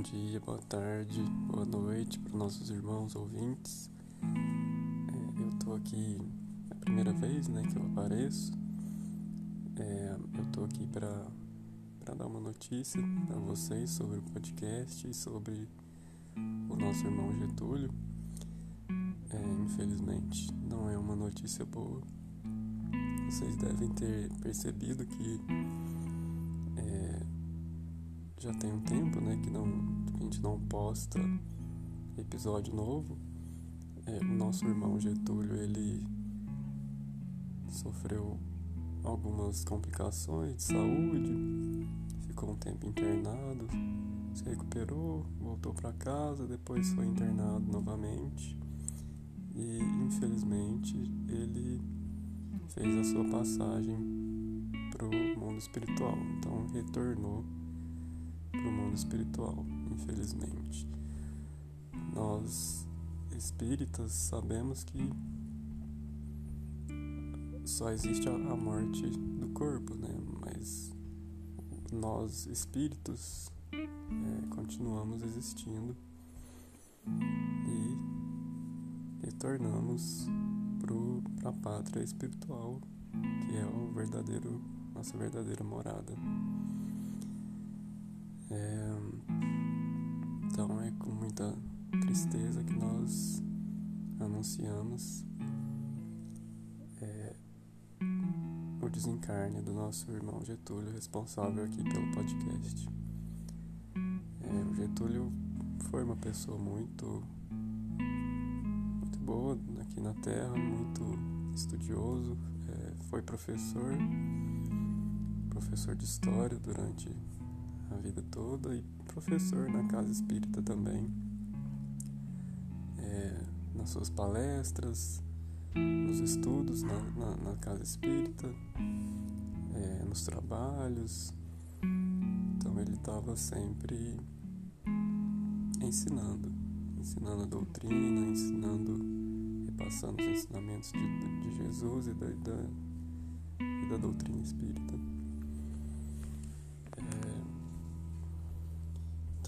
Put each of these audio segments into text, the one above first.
Bom dia, boa tarde, boa noite para nossos irmãos ouvintes. É, eu tô aqui é a primeira vez né, que eu apareço. É, eu tô aqui para dar uma notícia para vocês sobre o podcast e sobre o nosso irmão Getúlio. É, infelizmente, não é uma notícia boa. Vocês devem ter percebido que já tem um tempo, né, que não a gente não posta episódio novo. É, o nosso irmão Getúlio ele sofreu algumas complicações de saúde, ficou um tempo internado, se recuperou, voltou para casa, depois foi internado novamente. E infelizmente ele fez a sua passagem para o mundo espiritual, então retornou para o mundo espiritual, infelizmente. Nós espíritas sabemos que só existe a, morte do corpo, né? Mas nós espíritos é, continuamos existindo e retornamos para a pátria espiritual, que é o verdadeiro nossa verdadeira morada. É, então é com muita tristeza que nós anunciamos é, o desencarne do nosso irmão Getúlio, responsável aqui pelo podcast. É, o Getúlio foi uma pessoa muito, muito boa aqui na Terra, muito estudioso, é, foi professor, professor de história durante a vida toda e professor na casa espírita também. É, nas suas palestras, nos estudos na, na, na casa espírita, é, nos trabalhos. Então ele estava sempre ensinando, ensinando a doutrina, ensinando, repassando os ensinamentos de, de Jesus e da, da, e da doutrina espírita.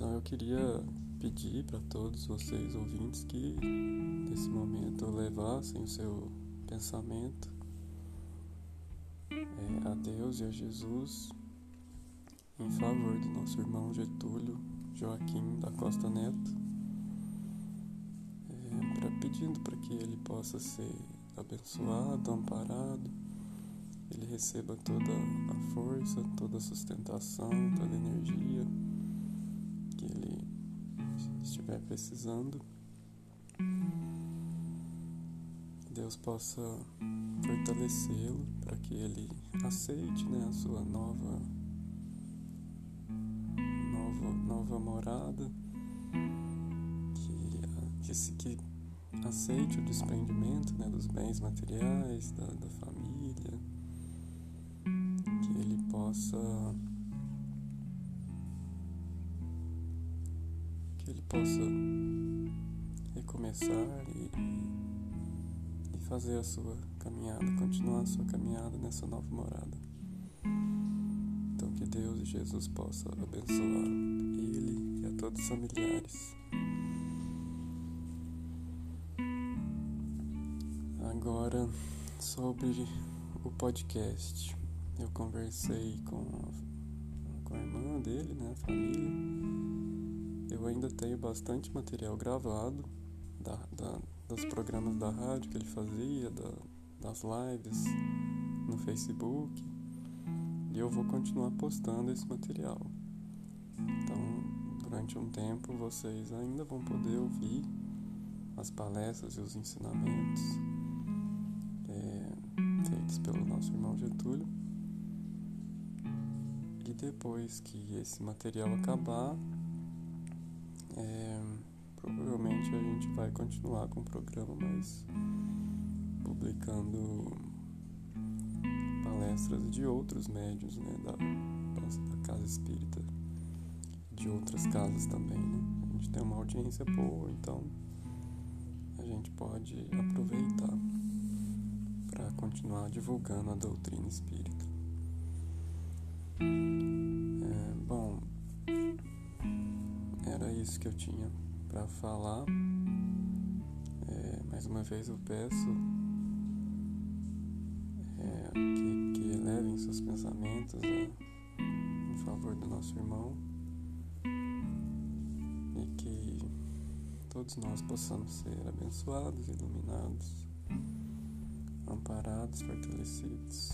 Então eu queria pedir para todos vocês ouvintes que nesse momento levassem o seu pensamento é, a Deus e a Jesus em favor do nosso irmão Getúlio Joaquim da Costa Neto, é, pra, pedindo para que ele possa ser abençoado, amparado, ele receba toda a força, toda a sustentação, toda a energia estiver precisando. Deus possa fortalecê-lo para que ele aceite né, a sua nova, nova, nova morada, que, que, que aceite o desprendimento né, dos bens materiais, da, da família, que ele possa ele possa recomeçar e, e fazer a sua caminhada, continuar a sua caminhada nessa nova morada. Então que Deus e Jesus possa abençoar ele e a todos os familiares. Agora sobre o podcast. Eu conversei com a, com a irmã dele, né, a família ainda tenho bastante material gravado da, da, dos programas da rádio que ele fazia, da, das lives no Facebook. E eu vou continuar postando esse material. Então, durante um tempo, vocês ainda vão poder ouvir as palestras e os ensinamentos é, feitos pelo nosso irmão Getúlio. E depois que esse material acabar, é, provavelmente a gente vai continuar com o programa, mas publicando palestras de outros médios né, da, da casa espírita, de outras casas também. Né? A gente tem uma audiência boa, então a gente pode aproveitar para continuar divulgando a doutrina espírita. É, bom, isso que eu tinha para falar. É, mais uma vez eu peço é, que, que elevem seus pensamentos a, em favor do nosso irmão e que todos nós possamos ser abençoados, iluminados, amparados, fortalecidos.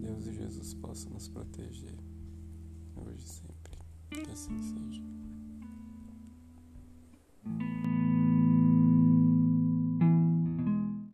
Deus e Jesus possam nos proteger hoje e sempre. Assim seja.